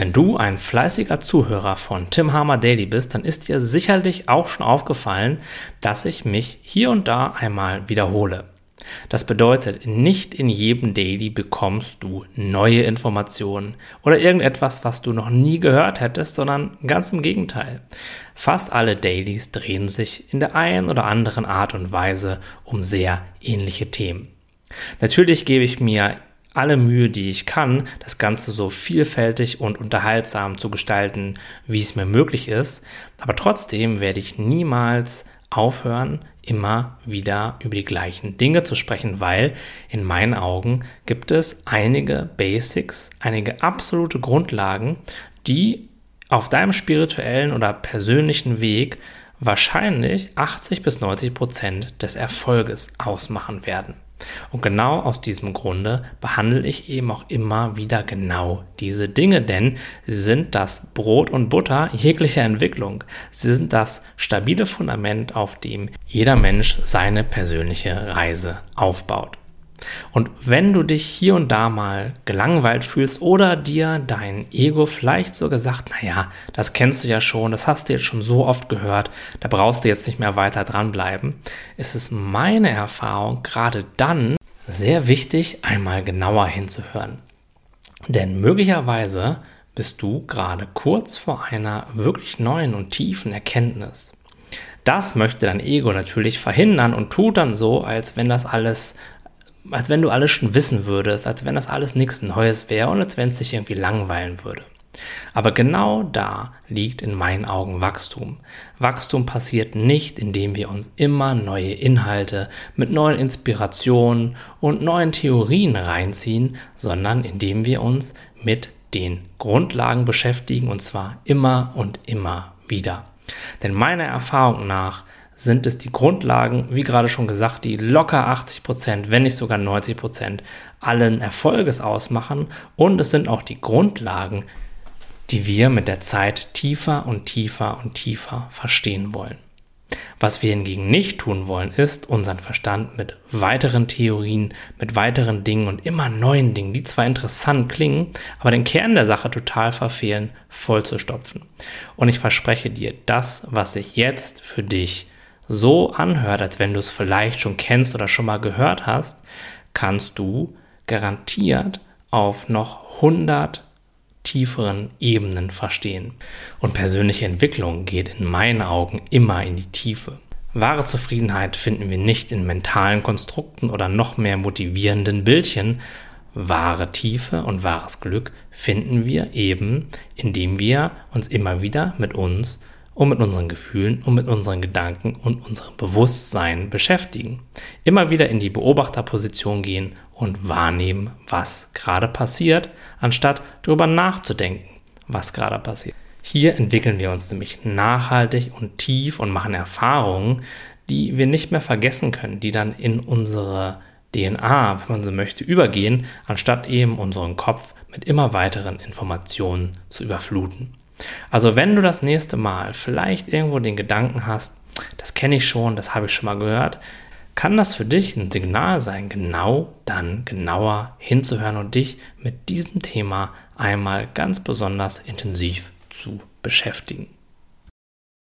Wenn du ein fleißiger Zuhörer von Tim Hammer Daily bist, dann ist dir sicherlich auch schon aufgefallen, dass ich mich hier und da einmal wiederhole. Das bedeutet, nicht in jedem Daily bekommst du neue Informationen oder irgendetwas, was du noch nie gehört hättest, sondern ganz im Gegenteil. Fast alle Dailies drehen sich in der einen oder anderen Art und Weise um sehr ähnliche Themen. Natürlich gebe ich mir alle Mühe, die ich kann, das Ganze so vielfältig und unterhaltsam zu gestalten, wie es mir möglich ist. Aber trotzdem werde ich niemals aufhören, immer wieder über die gleichen Dinge zu sprechen, weil in meinen Augen gibt es einige Basics, einige absolute Grundlagen, die auf deinem spirituellen oder persönlichen Weg wahrscheinlich 80 bis 90 Prozent des Erfolges ausmachen werden. Und genau aus diesem Grunde behandle ich eben auch immer wieder genau diese Dinge, denn sie sind das Brot und Butter jeglicher Entwicklung. Sie sind das stabile Fundament, auf dem jeder Mensch seine persönliche Reise aufbaut. Und wenn du dich hier und da mal gelangweilt fühlst oder dir dein Ego vielleicht sogar sagt, naja, das kennst du ja schon, das hast du jetzt schon so oft gehört, da brauchst du jetzt nicht mehr weiter dranbleiben, ist es meine Erfahrung gerade dann sehr wichtig, einmal genauer hinzuhören. Denn möglicherweise bist du gerade kurz vor einer wirklich neuen und tiefen Erkenntnis. Das möchte dein Ego natürlich verhindern und tut dann so, als wenn das alles als wenn du alles schon wissen würdest, als wenn das alles nichts Neues wäre und als wenn es dich irgendwie langweilen würde. Aber genau da liegt in meinen Augen Wachstum. Wachstum passiert nicht, indem wir uns immer neue Inhalte mit neuen Inspirationen und neuen Theorien reinziehen, sondern indem wir uns mit den Grundlagen beschäftigen und zwar immer und immer wieder. Denn meiner Erfahrung nach sind es die Grundlagen, wie gerade schon gesagt, die locker 80 Prozent, wenn nicht sogar 90 Prozent allen Erfolges ausmachen. Und es sind auch die Grundlagen, die wir mit der Zeit tiefer und tiefer und tiefer verstehen wollen. Was wir hingegen nicht tun wollen, ist unseren Verstand mit weiteren Theorien, mit weiteren Dingen und immer neuen Dingen, die zwar interessant klingen, aber den Kern der Sache total verfehlen, vollzustopfen. Und ich verspreche dir, das, was ich jetzt für dich so anhört, als wenn du es vielleicht schon kennst oder schon mal gehört hast, kannst du garantiert auf noch 100 tieferen Ebenen verstehen. Und persönliche Entwicklung geht in meinen Augen immer in die Tiefe. Wahre Zufriedenheit finden wir nicht in mentalen Konstrukten oder noch mehr motivierenden Bildchen. Wahre Tiefe und wahres Glück finden wir eben, indem wir uns immer wieder mit uns und mit unseren Gefühlen und mit unseren Gedanken und unserem Bewusstsein beschäftigen. Immer wieder in die Beobachterposition gehen und wahrnehmen, was gerade passiert, anstatt darüber nachzudenken, was gerade passiert. Hier entwickeln wir uns nämlich nachhaltig und tief und machen Erfahrungen, die wir nicht mehr vergessen können, die dann in unsere DNA, wenn man so möchte, übergehen, anstatt eben unseren Kopf mit immer weiteren Informationen zu überfluten. Also wenn du das nächste Mal vielleicht irgendwo den Gedanken hast, das kenne ich schon, das habe ich schon mal gehört, kann das für dich ein Signal sein, genau dann genauer hinzuhören und dich mit diesem Thema einmal ganz besonders intensiv zu beschäftigen.